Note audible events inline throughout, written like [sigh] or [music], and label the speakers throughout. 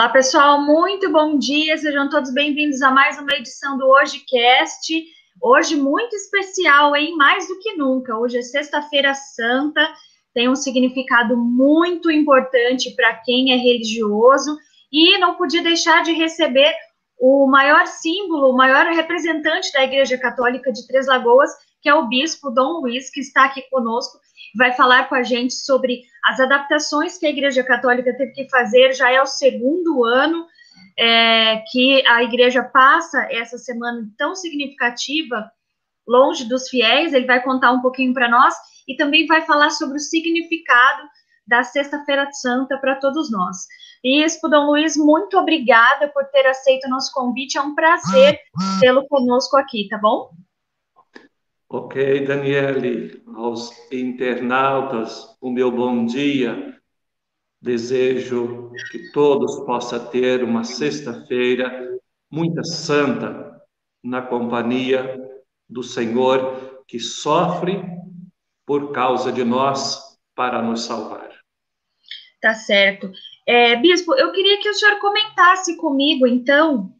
Speaker 1: Olá, pessoal, muito bom dia, sejam todos bem-vindos a mais uma edição do HojeCast. Hoje muito especial, hein? Mais do que nunca. Hoje é Sexta-feira Santa, tem um significado muito importante para quem é religioso e não podia deixar de receber o maior símbolo, o maior representante da Igreja Católica de Três Lagoas, que é o bispo Dom Luiz, que está aqui conosco vai falar com a gente sobre as adaptações que a Igreja Católica teve que fazer. Já é o segundo ano é, que a Igreja passa essa semana tão significativa longe dos fiéis. Ele vai contar um pouquinho para nós e também vai falar sobre o significado da Sexta-feira Santa para todos nós. Bispo Dom Luiz, muito obrigada por ter aceito o nosso convite. É um prazer tê-lo conosco aqui, tá bom?
Speaker 2: Ok, Daniele, aos internautas, o meu bom dia. Desejo que todos possam ter uma sexta-feira muito santa na companhia do Senhor que sofre por causa de nós para nos salvar.
Speaker 1: Tá certo. É, Bispo, eu queria que o senhor comentasse comigo, então,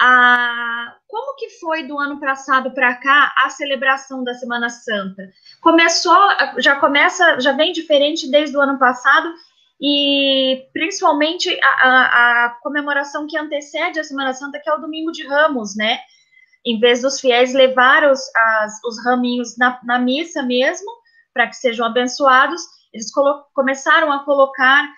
Speaker 1: a como que foi do ano passado para cá a celebração da Semana Santa? Começou, já começa, já vem diferente desde o ano passado e principalmente a, a, a comemoração que antecede a Semana Santa, que é o Domingo de Ramos, né? Em vez dos fiéis levar os, as, os raminhos na, na missa mesmo, para que sejam abençoados, eles começaram a colocar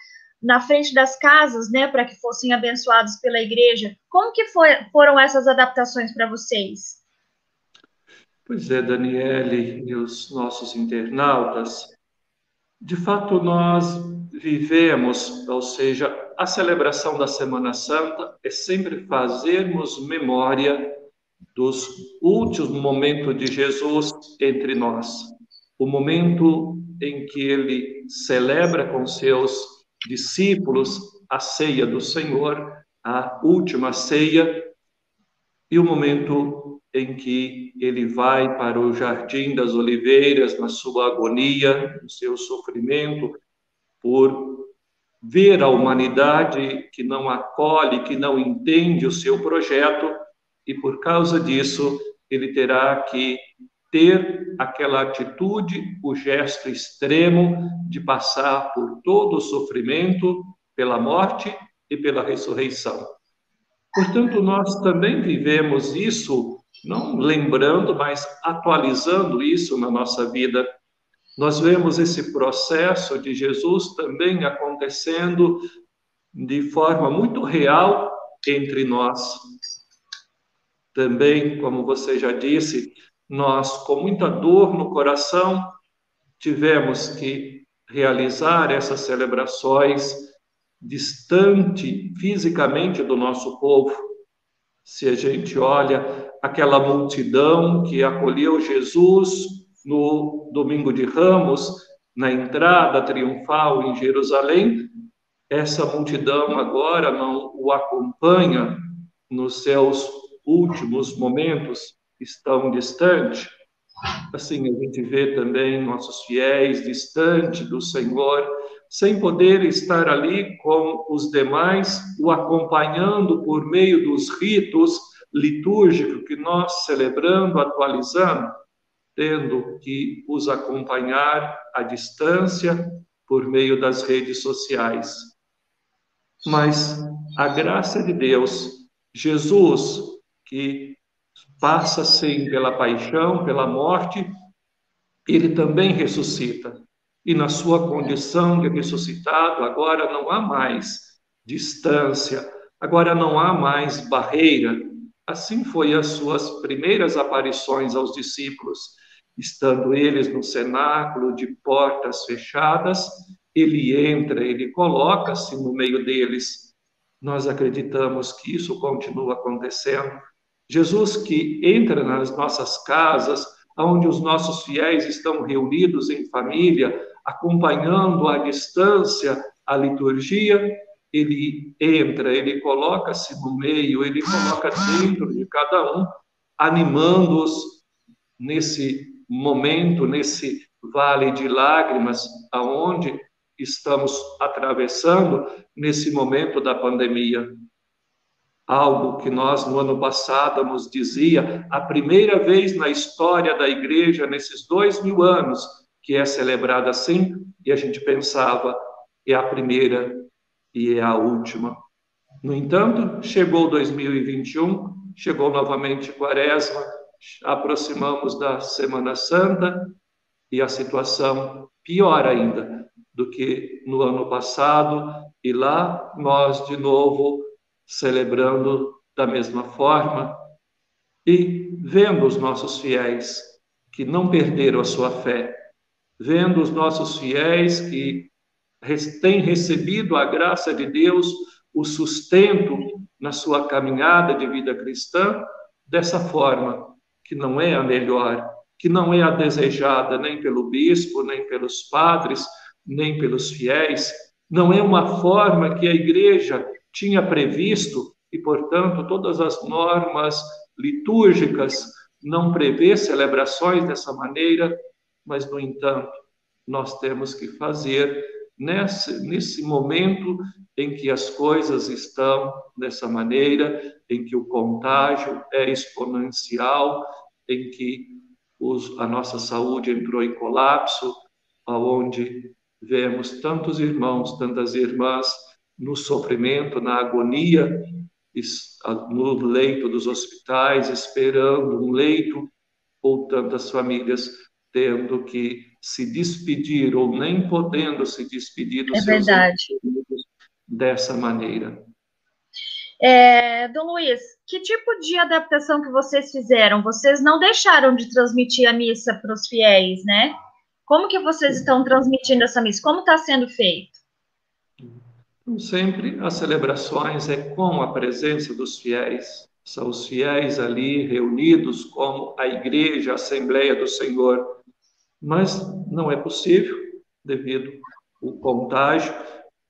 Speaker 1: na frente das casas, né, para que fossem abençoados pela igreja. Como que foi, foram essas adaptações para vocês?
Speaker 2: Pois é, Daniele e os nossos internautas, de fato nós vivemos, ou seja, a celebração da Semana Santa é sempre fazermos memória dos últimos momentos de Jesus entre nós, o momento em que ele celebra com seus discípulos a ceia do Senhor, a última ceia, e o momento em que ele vai para o jardim das oliveiras, na sua agonia, no seu sofrimento, por ver a humanidade que não acolhe, que não entende o seu projeto, e por causa disso ele terá que ter aquela atitude, o gesto extremo de passar por todo o sofrimento, pela morte e pela ressurreição. Portanto, nós também vivemos isso, não lembrando, mas atualizando isso na nossa vida. Nós vemos esse processo de Jesus também acontecendo de forma muito real entre nós. Também, como você já disse, nós, com muita dor no coração, tivemos que realizar essas celebrações distante fisicamente do nosso povo. Se a gente olha aquela multidão que acolheu Jesus no domingo de Ramos, na entrada triunfal em Jerusalém, essa multidão agora não o acompanha nos seus últimos momentos estão distantes. Assim, a gente vê também nossos fiéis distante do Senhor, sem poder estar ali com os demais, o acompanhando por meio dos ritos litúrgicos que nós celebrando, atualizando, tendo que os acompanhar à distância por meio das redes sociais. Mas a graça de Deus, Jesus, que passa sim pela paixão, pela morte, ele também ressuscita. E na sua condição de ressuscitado, agora não há mais distância, agora não há mais barreira. Assim foi as suas primeiras aparições aos discípulos, estando eles no cenáculo de portas fechadas, ele entra, ele coloca-se no meio deles. Nós acreditamos que isso continua acontecendo Jesus que entra nas nossas casas, onde os nossos fiéis estão reunidos em família, acompanhando à distância a liturgia, ele entra, ele coloca-se no meio, ele coloca dentro de cada um, animando-os nesse momento, nesse vale de lágrimas, aonde estamos atravessando nesse momento da pandemia. Algo que nós, no ano passado, nos dizia, a primeira vez na história da igreja, nesses dois mil anos, que é celebrada assim, e a gente pensava, é a primeira e é a última. No entanto, chegou 2021, chegou novamente Quaresma, aproximamos da Semana Santa e a situação pior ainda do que no ano passado, e lá nós de novo celebrando da mesma forma e vendo os nossos fiéis que não perderam a sua fé, vendo os nossos fiéis que têm recebido a graça de Deus, o sustento na sua caminhada de vida cristã, dessa forma, que não é a melhor, que não é a desejada nem pelo bispo, nem pelos padres, nem pelos fiéis, não é uma forma que a igreja tinha previsto e, portanto, todas as normas litúrgicas não prevê celebrações dessa maneira, mas, no entanto, nós temos que fazer nesse, nesse momento em que as coisas estão dessa maneira, em que o contágio é exponencial, em que os, a nossa saúde entrou em colapso, aonde vemos tantos irmãos, tantas irmãs no sofrimento, na agonia, no leito dos hospitais, esperando um leito, ou tantas famílias tendo que se despedir ou nem podendo se despedir dos
Speaker 1: é seus verdade.
Speaker 2: dessa maneira.
Speaker 1: É, Dom Luiz, que tipo de adaptação que vocês fizeram? Vocês não deixaram de transmitir a missa para os fiéis, né? Como que vocês estão transmitindo essa missa? Como está sendo feito?
Speaker 2: Sempre as celebrações é com a presença dos fiéis. São os fiéis ali reunidos como a igreja, a Assembleia do Senhor. Mas não é possível devido ao contágio.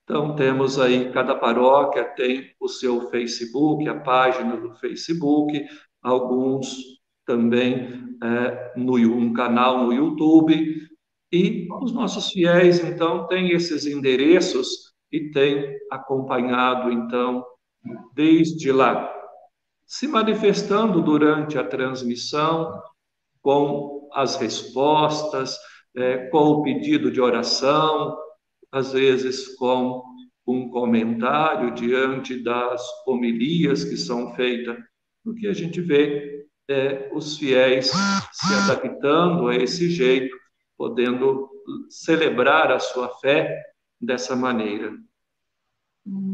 Speaker 2: Então, temos aí, cada paróquia tem o seu Facebook, a página do Facebook, alguns também é, no um canal no YouTube, e os nossos fiéis, então, têm esses endereços e têm acompanhado, então, desde lá, se manifestando durante a transmissão com as respostas, é, com o pedido de oração, às vezes com um comentário diante das homilias que são feitas, porque a gente vê é, os fiéis se adaptando a esse jeito podendo celebrar a sua fé dessa maneira.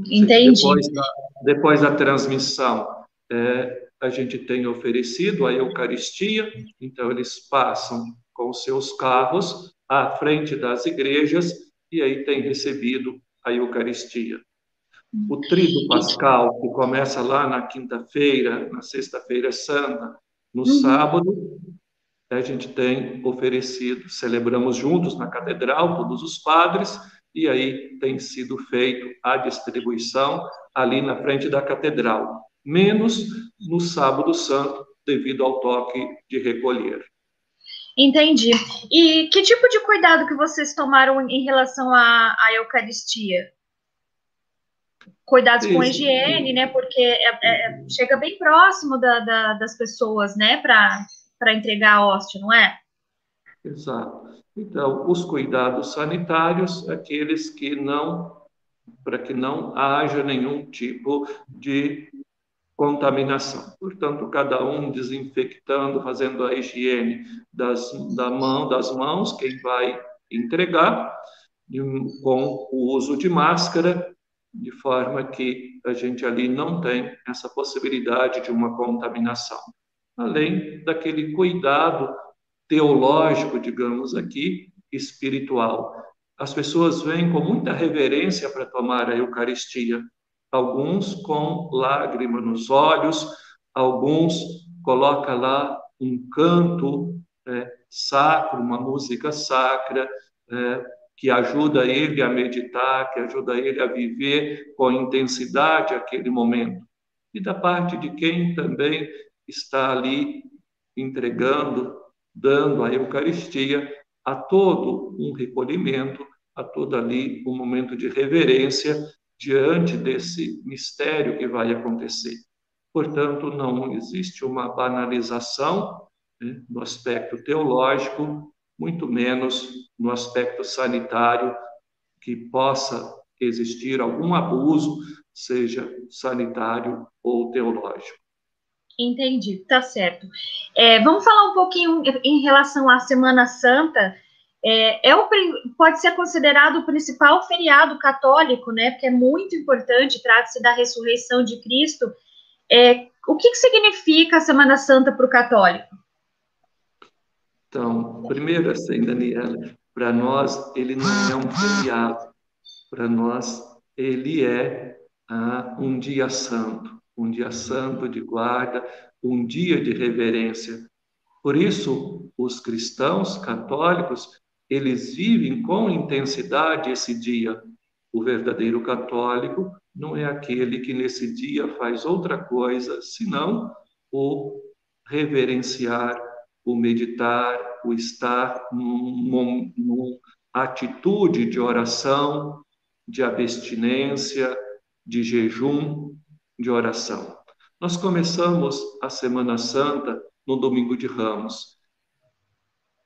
Speaker 1: Entendi.
Speaker 2: Depois da, depois da transmissão, é, a gente tem oferecido a Eucaristia, então eles passam com seus carros à frente das igrejas e aí tem recebido a Eucaristia. O Trido Pascal, que começa lá na quinta-feira, na sexta-feira santa, no uhum. sábado, a gente tem oferecido, celebramos juntos na catedral, todos os padres, e aí tem sido feito a distribuição ali na frente da catedral, menos no sábado santo, devido ao toque de recolher.
Speaker 1: Entendi. E que tipo de cuidado que vocês tomaram em relação à, à Eucaristia? Cuidados Isso. com higiene, né? Porque é, é, chega bem próximo da, da, das pessoas, né? Para para entregar a hóstia, não é?
Speaker 2: Exato. Então, os cuidados sanitários, aqueles que não, para que não haja nenhum tipo de contaminação. Portanto, cada um desinfectando, fazendo a higiene das, da mão, das mãos, quem vai entregar, com o uso de máscara, de forma que a gente ali não tem essa possibilidade de uma contaminação além daquele cuidado teológico, digamos aqui, espiritual. As pessoas vêm com muita reverência para tomar a Eucaristia, alguns com lágrima nos olhos, alguns colocam lá um canto é, sacro, uma música sacra, é, que ajuda ele a meditar, que ajuda ele a viver com intensidade aquele momento. E da parte de quem também está ali entregando, dando a Eucaristia a todo um recolhimento a todo ali um momento de reverência diante desse mistério que vai acontecer. Portanto, não existe uma banalização né, no aspecto teológico, muito menos no aspecto sanitário, que possa existir algum abuso, seja sanitário ou teológico.
Speaker 1: Entendi, tá certo. É, vamos falar um pouquinho em relação à Semana Santa. É, é o, pode ser considerado o principal feriado católico, né? Porque é muito importante, trata-se da ressurreição de Cristo. É, o que, que significa a Semana Santa para o católico?
Speaker 2: Então, primeiro assim, Daniela, para nós ele não é um feriado, para nós ele é ah, um dia santo, um dia santo de guarda, um dia de reverência. Por isso, os cristãos católicos, eles vivem com intensidade esse dia. O verdadeiro católico não é aquele que nesse dia faz outra coisa senão o reverenciar, o meditar, o estar numa atitude de oração, de abstinência, de jejum, de oração. Nós começamos a Semana Santa no domingo de Ramos,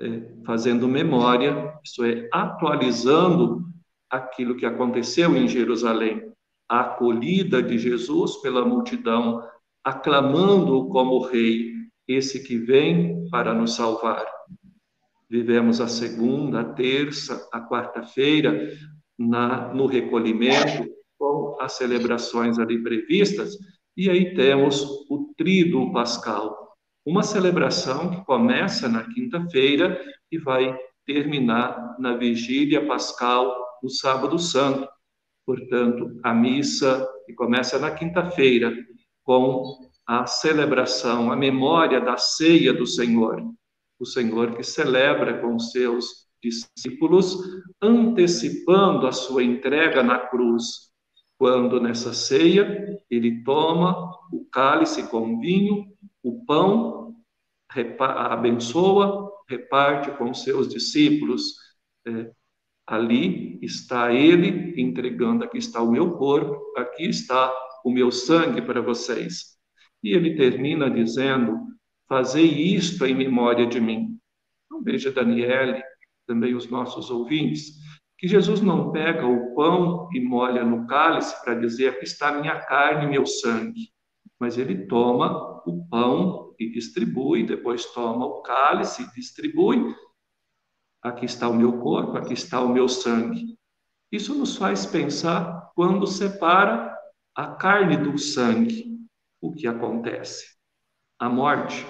Speaker 2: é, fazendo memória, isso é, atualizando aquilo que aconteceu em Jerusalém, a acolhida de Jesus pela multidão, aclamando-o como Rei, esse que vem para nos salvar. Vivemos a segunda, a terça, a quarta-feira no recolhimento, com as celebrações ali previstas, e aí temos o Tríduo Pascal, uma celebração que começa na quinta-feira e vai terminar na Vigília Pascal, no Sábado Santo. Portanto, a missa que começa na quinta-feira com a celebração, a memória da ceia do Senhor, o Senhor que celebra com seus discípulos, antecipando a sua entrega na cruz, quando nessa ceia ele toma o cálice com vinho, o pão, abençoa, reparte com seus discípulos. É, ali está ele entregando: aqui está o meu corpo, aqui está o meu sangue para vocês. E ele termina dizendo: Fazei isto em memória de mim. Então, veja, Daniele, também os nossos ouvintes, que Jesus não pega o pão e molha no cálice para dizer aqui está minha carne e meu sangue, mas ele toma o pão e distribui, depois toma o cálice e distribui. Aqui está o meu corpo, aqui está o meu sangue. Isso nos faz pensar quando separa a carne do sangue, o que acontece? A morte.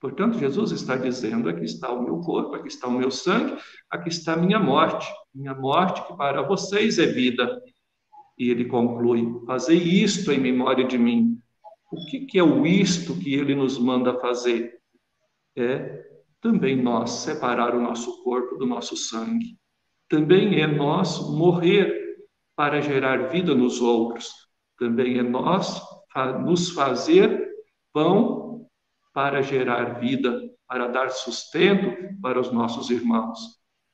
Speaker 2: Portanto, Jesus está dizendo: aqui está o meu corpo, aqui está o meu sangue, aqui está a minha morte. Minha morte, que para vocês é vida. E ele conclui: Fazei isto em memória de mim. O que, que é o isto que ele nos manda fazer? É também nós separar o nosso corpo do nosso sangue. Também é nós morrer para gerar vida nos outros. Também é nós nos fazer pão para gerar vida, para dar sustento para os nossos irmãos.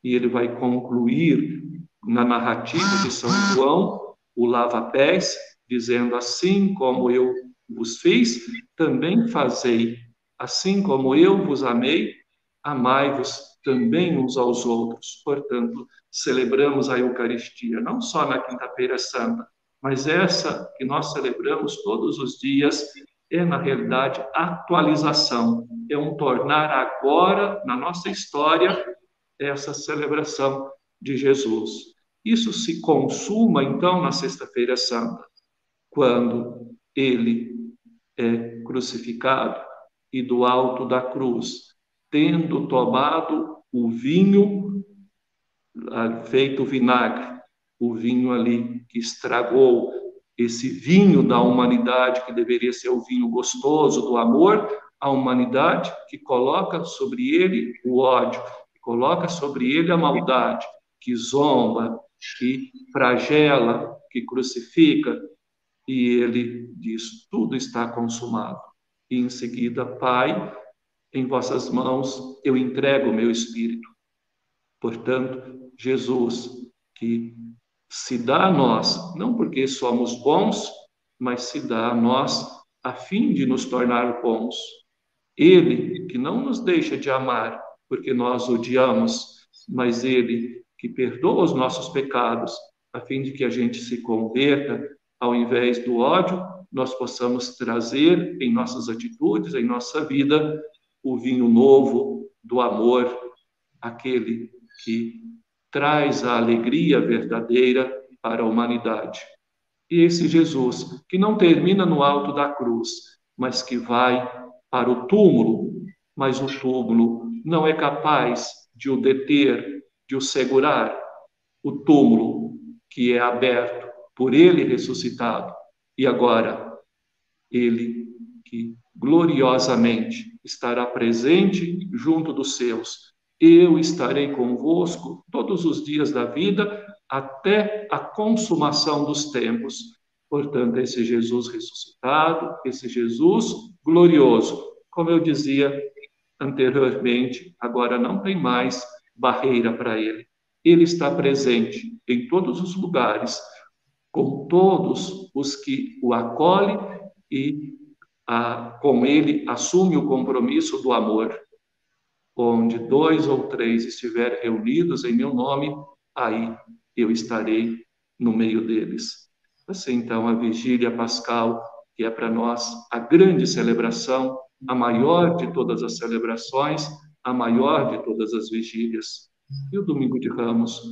Speaker 2: E ele vai concluir na narrativa de São João o lava-pés, dizendo: Assim como eu vos fiz, também fazei. Assim como eu vos amei, amai-vos também uns aos outros. Portanto, celebramos a Eucaristia, não só na Quinta-feira Santa, mas essa que nós celebramos todos os dias é, na realidade, atualização, é um tornar agora, na nossa história, essa celebração de Jesus. Isso se consuma, então, na Sexta-feira Santa, quando ele é crucificado e do alto da cruz, tendo tomado o vinho ah, feito vinagre, o vinho ali que estragou, esse vinho da humanidade, que deveria ser o vinho gostoso do amor, a humanidade que coloca sobre ele o ódio, que coloca sobre ele a maldade, que zomba, que flagela, que crucifica, e ele diz: tudo está consumado. E em seguida, Pai, em vossas mãos eu entrego o meu espírito. Portanto, Jesus que se dá a nós, não porque somos bons, mas se dá a nós a fim de nos tornar bons. Ele que não nos deixa de amar porque nós odiamos, mas ele que perdoa os nossos pecados, a fim de que a gente se converta, ao invés do ódio, nós possamos trazer em nossas atitudes, em nossa vida, o vinho novo do amor, aquele que traz a alegria verdadeira para a humanidade. E esse Jesus, que não termina no alto da cruz, mas que vai para o túmulo, mas o túmulo não é capaz de o deter, de o segurar. O túmulo que é aberto por ele ressuscitado, e agora ele que gloriosamente estará presente junto dos seus. Eu estarei convosco todos os dias da vida até a consumação dos tempos. Portanto, esse Jesus ressuscitado, esse Jesus glorioso, como eu dizia anteriormente, agora não tem mais barreira para ele. Ele está presente em todos os lugares, com todos os que o acolhem e a, com ele assume o compromisso do amor. Onde dois ou três estiverem reunidos em meu nome, aí eu estarei no meio deles. Assim, então, a vigília pascal, que é para nós a grande celebração, a maior de todas as celebrações, a maior de todas as vigílias. E o domingo de Ramos,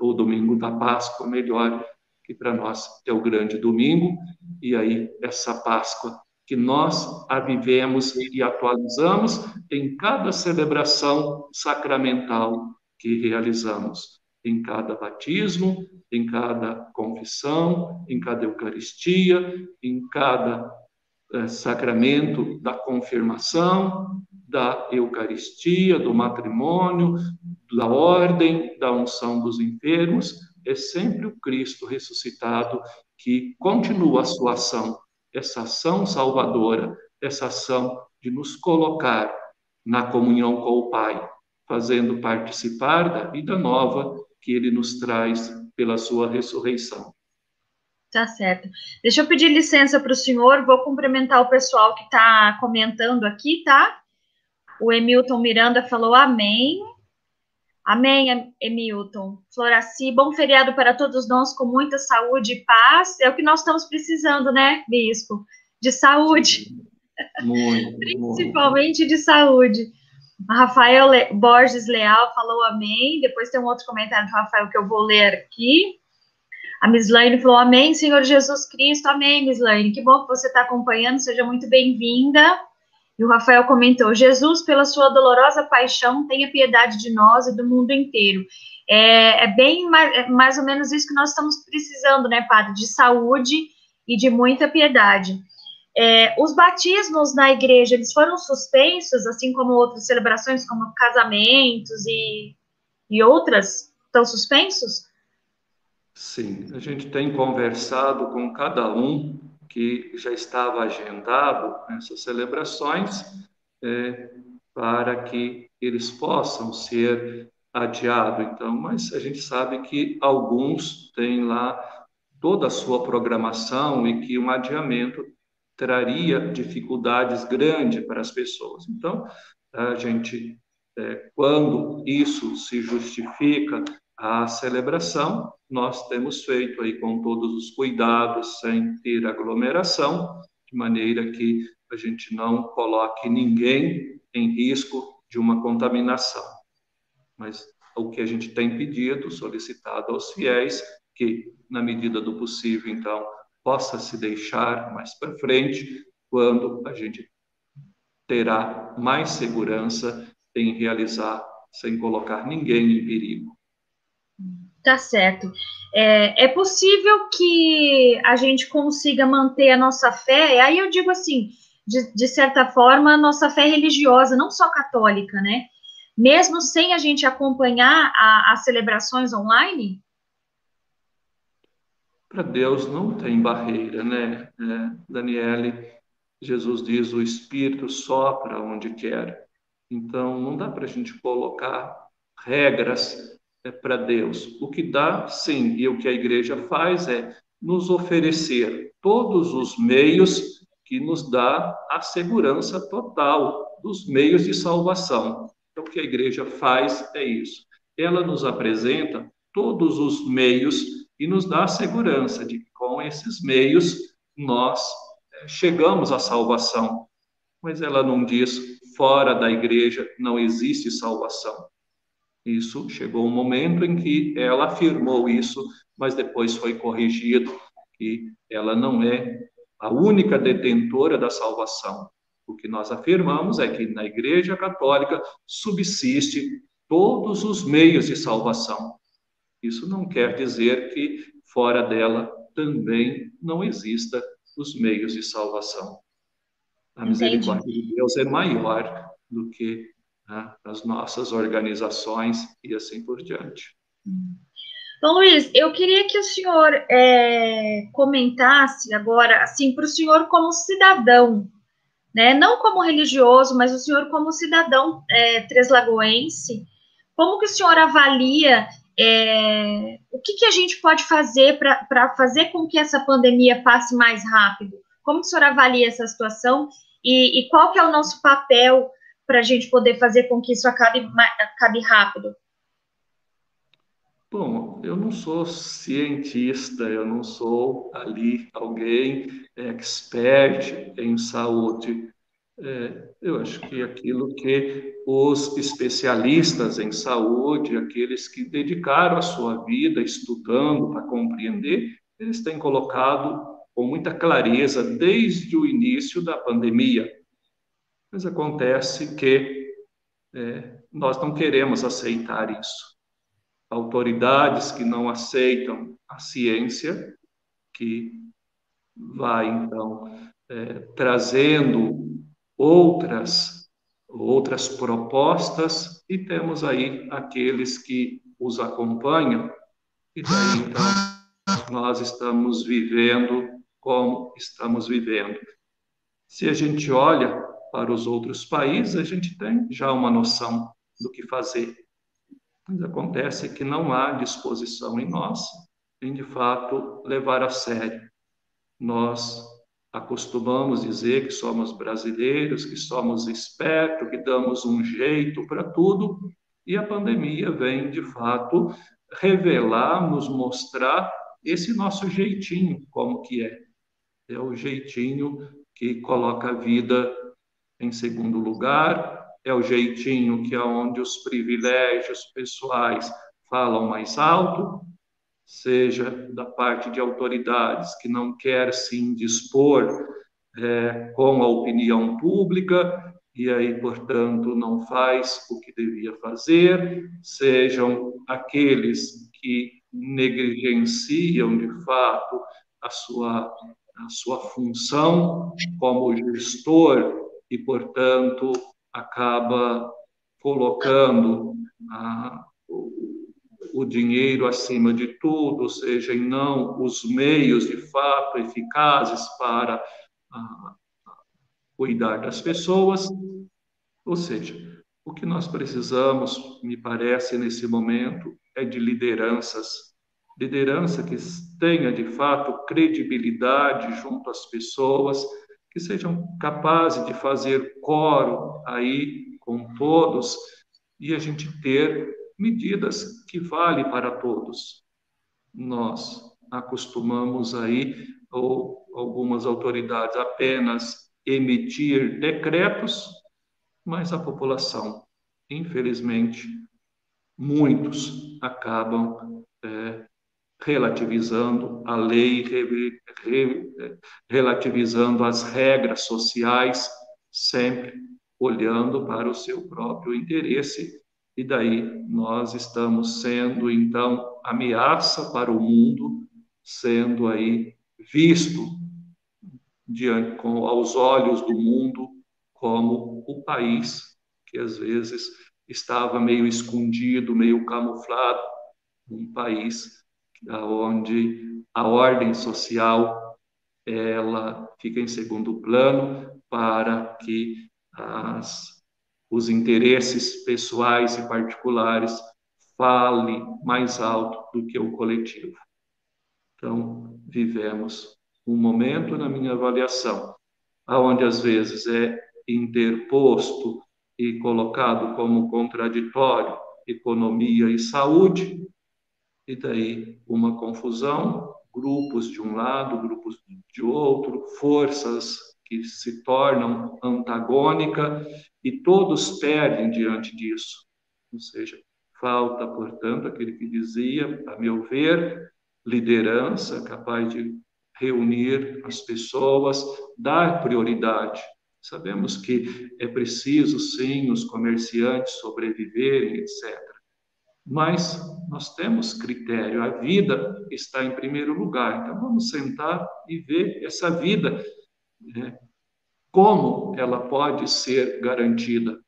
Speaker 2: o domingo da Páscoa, melhor, que para nós é o grande domingo, e aí essa Páscoa que nós a vivemos e atualizamos em cada celebração sacramental que realizamos, em cada batismo, em cada confissão, em cada Eucaristia, em cada é, sacramento da confirmação, da Eucaristia, do matrimônio, da ordem, da unção dos enfermos, é sempre o Cristo ressuscitado que continua a sua ação essa ação salvadora, essa ação de nos colocar na comunhão com o Pai, fazendo participar da vida nova que ele nos traz pela sua ressurreição.
Speaker 1: Tá certo. Deixa eu pedir licença para o senhor, vou cumprimentar o pessoal que está comentando aqui, tá? O Emilton Miranda falou amém. Amém, Emilton. Floraci, bom feriado para todos nós, com muita saúde e paz. É o que nós estamos precisando, né, Bispo? De saúde. [laughs]
Speaker 2: Muito,
Speaker 1: Principalmente muito. de saúde. A Rafael Le... Borges Leal falou amém. Depois tem um outro comentário do Rafael que eu vou ler aqui. A Mislaine falou amém, Senhor Jesus Cristo. Amém, Mislaine. Que bom que você está acompanhando. Seja muito bem-vinda. E o Rafael comentou: Jesus, pela sua dolorosa paixão, tenha piedade de nós e do mundo inteiro. É, é bem mais, é mais ou menos isso que nós estamos precisando, né, Padre? De saúde e de muita piedade. É, os batismos na igreja, eles foram suspensos, assim como outras celebrações, como casamentos e, e outras, estão suspensos?
Speaker 2: Sim, a gente tem conversado com cada um que já estava agendado nessas celebrações é, para que eles possam ser adiados. Então, mas a gente sabe que alguns têm lá toda a sua programação e que um adiamento traria dificuldades grandes para as pessoas. Então, a gente, é, quando isso se justifica, a celebração, nós temos feito aí com todos os cuidados, sem ter aglomeração, de maneira que a gente não coloque ninguém em risco de uma contaminação. Mas o que a gente tem pedido, solicitado aos fiéis, que, na medida do possível, então, possa se deixar mais para frente, quando a gente terá mais segurança em realizar sem colocar ninguém em perigo.
Speaker 1: Tá certo. É, é possível que a gente consiga manter a nossa fé, aí eu digo assim, de, de certa forma, a nossa fé religiosa, não só católica, né? Mesmo sem a gente acompanhar as celebrações online?
Speaker 2: Para Deus não tem barreira, né, é, Daniele? Jesus diz: o Espírito sopra onde quer. Então, não dá para a gente colocar regras para Deus. O que dá, sim, e o que a igreja faz é nos oferecer todos os meios que nos dá a segurança total dos meios de salvação. Então, o que a igreja faz é isso. Ela nos apresenta todos os meios e nos dá a segurança de que com esses meios nós é, chegamos à salvação. Mas ela não diz fora da igreja não existe salvação. Isso chegou um momento em que ela afirmou isso, mas depois foi corrigido que ela não é a única detentora da salvação. O que nós afirmamos é que na Igreja Católica subsiste todos os meios de salvação. Isso não quer dizer que fora dela também não exista os meios de salvação. A misericórdia Entendi. de Deus é maior do que né, as nossas organizações e assim por diante.
Speaker 1: Então, Luiz, eu queria que o senhor é, comentasse agora, assim, para o senhor como cidadão, né? Não como religioso, mas o senhor como cidadão é, treslagoense, como que o senhor avalia é, o que, que a gente pode fazer para fazer com que essa pandemia passe mais rápido? Como que o senhor avalia essa situação e, e qual que é o nosso papel para a gente poder fazer com que isso acabe, acabe rápido?
Speaker 2: Bom, eu não sou cientista, eu não sou ali alguém expert em saúde. É, eu acho que aquilo que os especialistas em saúde, aqueles que dedicaram a sua vida estudando para compreender, eles têm colocado com muita clareza desde o início da pandemia. Mas acontece que é, nós não queremos aceitar isso. Autoridades que não aceitam a ciência, que vai então é, trazendo outras outras propostas e temos aí aqueles que os acompanham e daí então nós estamos vivendo como estamos vivendo. Se a gente olha para os outros países, a gente tem já uma noção do que fazer. Mas acontece que não há disposição em nós em, de fato, levar a sério. Nós acostumamos dizer que somos brasileiros, que somos espertos, que damos um jeito para tudo, e a pandemia vem, de fato, revelar, nos mostrar esse nosso jeitinho, como que é é o jeitinho que coloca a vida em segundo lugar, é o jeitinho que é onde os privilégios pessoais falam mais alto, seja da parte de autoridades que não quer se indispor é, com a opinião pública e aí, portanto, não faz o que devia fazer, sejam aqueles que negligenciam de fato a sua a sua função como gestor e, portanto, acaba colocando ah, o, dinheiro acima de tudo, ou seja, e não os meios de fato eficazes para ah, cuidar das pessoas. Ou seja, o que nós precisamos, me parece, nesse momento, é de lideranças liderança que tenha de fato credibilidade junto às pessoas, que sejam capazes de fazer coro aí com todos e a gente ter medidas que valem para todos. Nós acostumamos aí, ou algumas autoridades, apenas emitir decretos, mas a população, infelizmente, muitos acabam é, relativizando a lei, re, re, relativizando as regras sociais, sempre olhando para o seu próprio interesse. E daí nós estamos sendo, então, ameaça para o mundo, sendo aí visto diante, com, aos olhos do mundo como o país que às vezes estava meio escondido, meio camuflado, um país onde a ordem social ela fica em segundo plano para que as, os interesses pessoais e particulares fale mais alto do que o coletivo. Então, vivemos um momento na minha avaliação, aonde às vezes é interposto e colocado como contraditório economia e saúde, e daí uma confusão, grupos de um lado, grupos de outro, forças que se tornam antagônica e todos perdem diante disso. Ou seja, falta, portanto, aquele que dizia, a meu ver, liderança capaz de reunir as pessoas, dar prioridade. Sabemos que é preciso, sim, os comerciantes sobreviverem, etc. Mas nós temos critério, a vida está em primeiro lugar. Então vamos sentar e ver essa vida, né? como ela pode ser garantida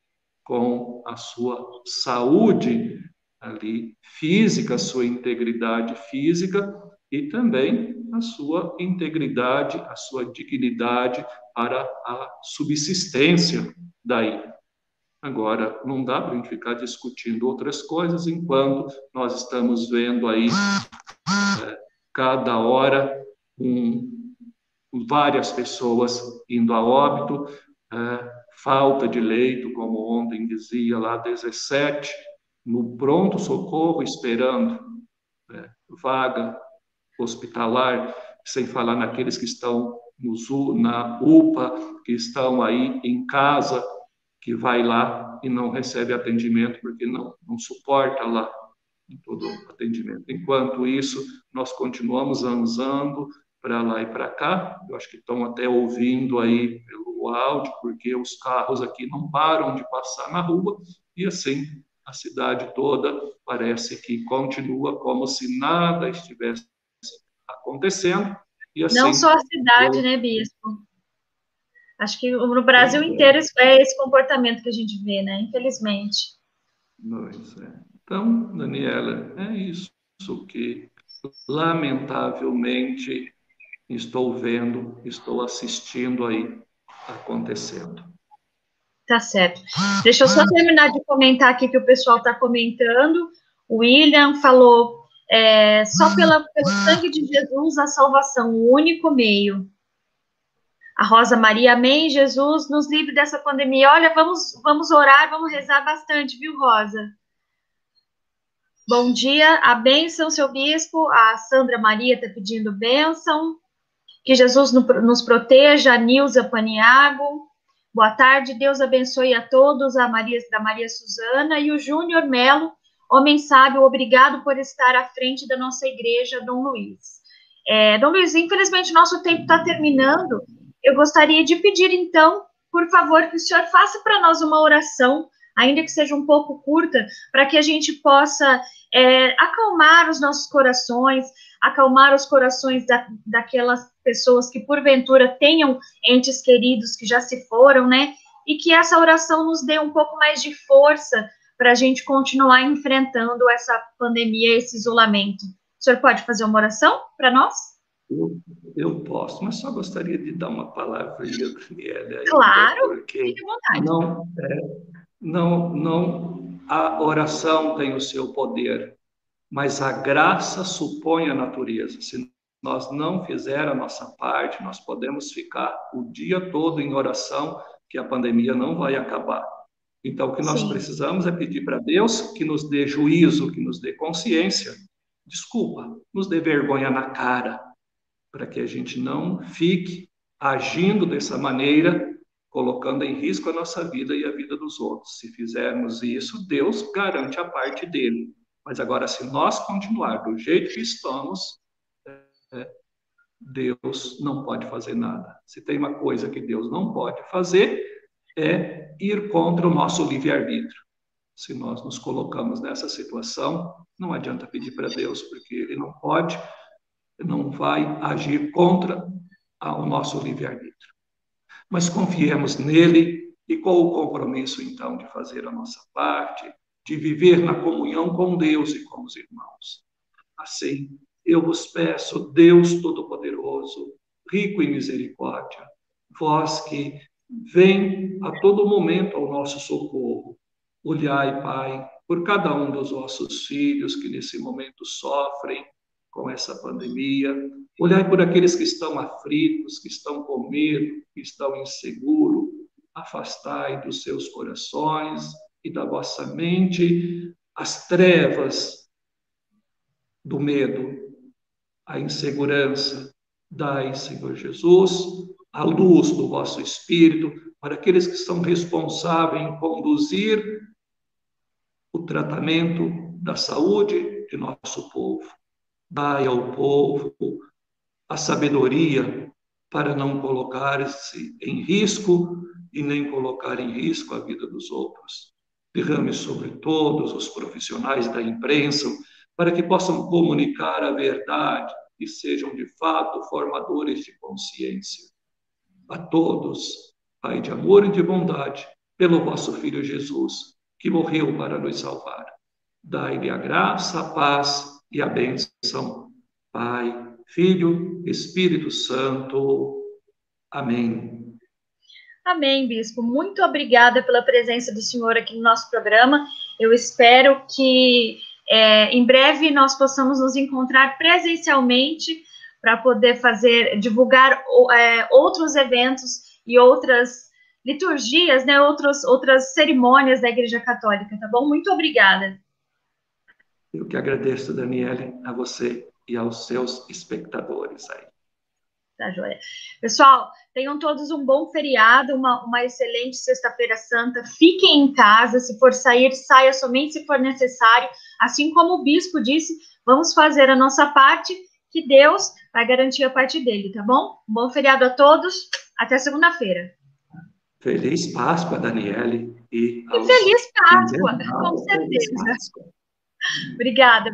Speaker 2: com a sua saúde ali física, a sua integridade física e também a sua integridade, a sua dignidade para a subsistência daí. Agora, não dá para a gente ficar discutindo outras coisas enquanto nós estamos vendo aí é, cada hora um, várias pessoas indo a óbito, é, falta de leito, como ontem dizia lá, 17, no pronto-socorro esperando é, vaga hospitalar, sem falar naqueles que estão no, na UPA, que estão aí em casa, que vai lá e não recebe atendimento porque não, não suporta lá todo atendimento. Enquanto isso, nós continuamos andando para lá e para cá. Eu acho que estão até ouvindo aí pelo áudio, porque os carros aqui não param de passar na rua e assim a cidade toda parece que continua como se nada estivesse acontecendo. E assim,
Speaker 1: Não só a cidade, eu... né, Bispo? Acho que no Brasil é. inteiro é esse comportamento que a gente vê, né? Infelizmente.
Speaker 2: Pois é. Então, Daniela, é isso que, lamentavelmente, estou vendo, estou assistindo aí acontecendo.
Speaker 1: Tá certo. Deixa eu só terminar de comentar aqui que o pessoal está comentando. O William falou é, só pela, pelo sangue de Jesus a salvação, o único meio. A Rosa Maria, amém, Jesus, nos livre dessa pandemia. Olha, vamos, vamos orar, vamos rezar bastante, viu, Rosa? Bom dia, a bênção, seu bispo. A Sandra Maria está pedindo bênção. Que Jesus nos proteja, a Nilza Paniago. Boa tarde, Deus abençoe a todos, a Maria da Maria Suzana e o Júnior Melo Homem sábio, obrigado por estar à frente da nossa igreja, Dom Luiz. É, Dom Luiz, infelizmente nosso tempo está terminando. Eu gostaria de pedir, então, por favor, que o senhor faça para nós uma oração, ainda que seja um pouco curta, para que a gente possa é, acalmar os nossos corações, acalmar os corações da, daquelas pessoas que, porventura, tenham entes queridos que já se foram, né? E que essa oração nos dê um pouco mais de força para a gente continuar enfrentando essa pandemia, esse isolamento. O senhor pode fazer uma oração para nós?
Speaker 2: Eu, eu, posso, mas só gostaria de dar uma palavra aí, Daniela.
Speaker 1: Claro,
Speaker 2: porque fique à vontade. Não, é, não, não, a oração tem o seu poder, mas a graça supõe a natureza. Se nós não fizer a nossa parte, nós podemos ficar o dia todo em oração, que a pandemia não vai acabar. Então, o que nós Sim. precisamos é pedir para Deus que nos dê juízo, que nos dê consciência, desculpa, nos dê vergonha na cara, para que a gente não fique agindo dessa maneira, colocando em risco a nossa vida e a vida dos outros. Se fizermos isso, Deus garante a parte dele. Mas agora, se nós continuar do jeito que estamos, é, Deus não pode fazer nada. Se tem uma coisa que Deus não pode fazer, é ir contra o nosso livre-arbítrio. Se nós nos colocamos nessa situação, não adianta pedir para Deus, porque Ele não pode, não vai agir contra o nosso livre-arbítrio. Mas confiemos nele e com o compromisso, então, de fazer a nossa parte, de viver na comunhão com Deus e com os irmãos. Assim, eu vos peço, Deus Todo-Poderoso, rico em misericórdia, vós que Vem a todo momento ao nosso socorro. Olhai, Pai, por cada um dos vossos filhos que nesse momento sofrem com essa pandemia. Olhai por aqueles que estão aflitos, que estão com medo, que estão inseguros. Afastai dos seus corações e da vossa mente as trevas do medo, a insegurança. Dai, Senhor Jesus, a luz do vosso Espírito para aqueles que são responsáveis em conduzir o tratamento da saúde de nosso povo. Dai ao povo a sabedoria para não colocar-se em risco e nem colocar em risco a vida dos outros. Derrame sobre todos os profissionais da imprensa para que possam comunicar a verdade e sejam de fato formadores de consciência. A todos, Pai de amor e de bondade, pelo vosso Filho Jesus, que morreu para nos salvar. Dai-lhe a graça, a paz e a bênção. Pai, Filho, Espírito Santo. Amém.
Speaker 1: Amém, Bispo. Muito obrigada pela presença do senhor aqui no nosso programa. Eu espero que é, em breve nós possamos nos encontrar presencialmente para poder fazer, divulgar é, outros eventos e outras liturgias, né, outros, outras cerimônias da Igreja Católica, tá bom? Muito obrigada.
Speaker 2: Eu que agradeço, Daniele, a você e aos seus espectadores aí.
Speaker 1: Tá, joia. Pessoal, tenham todos um bom feriado, uma, uma excelente Sexta-feira Santa. Fiquem em casa, se for sair, saia somente se for necessário. Assim como o bispo disse, vamos fazer a nossa parte, que Deus vai garantir a parte dele, tá bom? Um bom feriado a todos, até segunda-feira.
Speaker 2: Feliz Páscoa, Daniele.
Speaker 1: E, e feliz Páscoa, com certeza. Obrigada.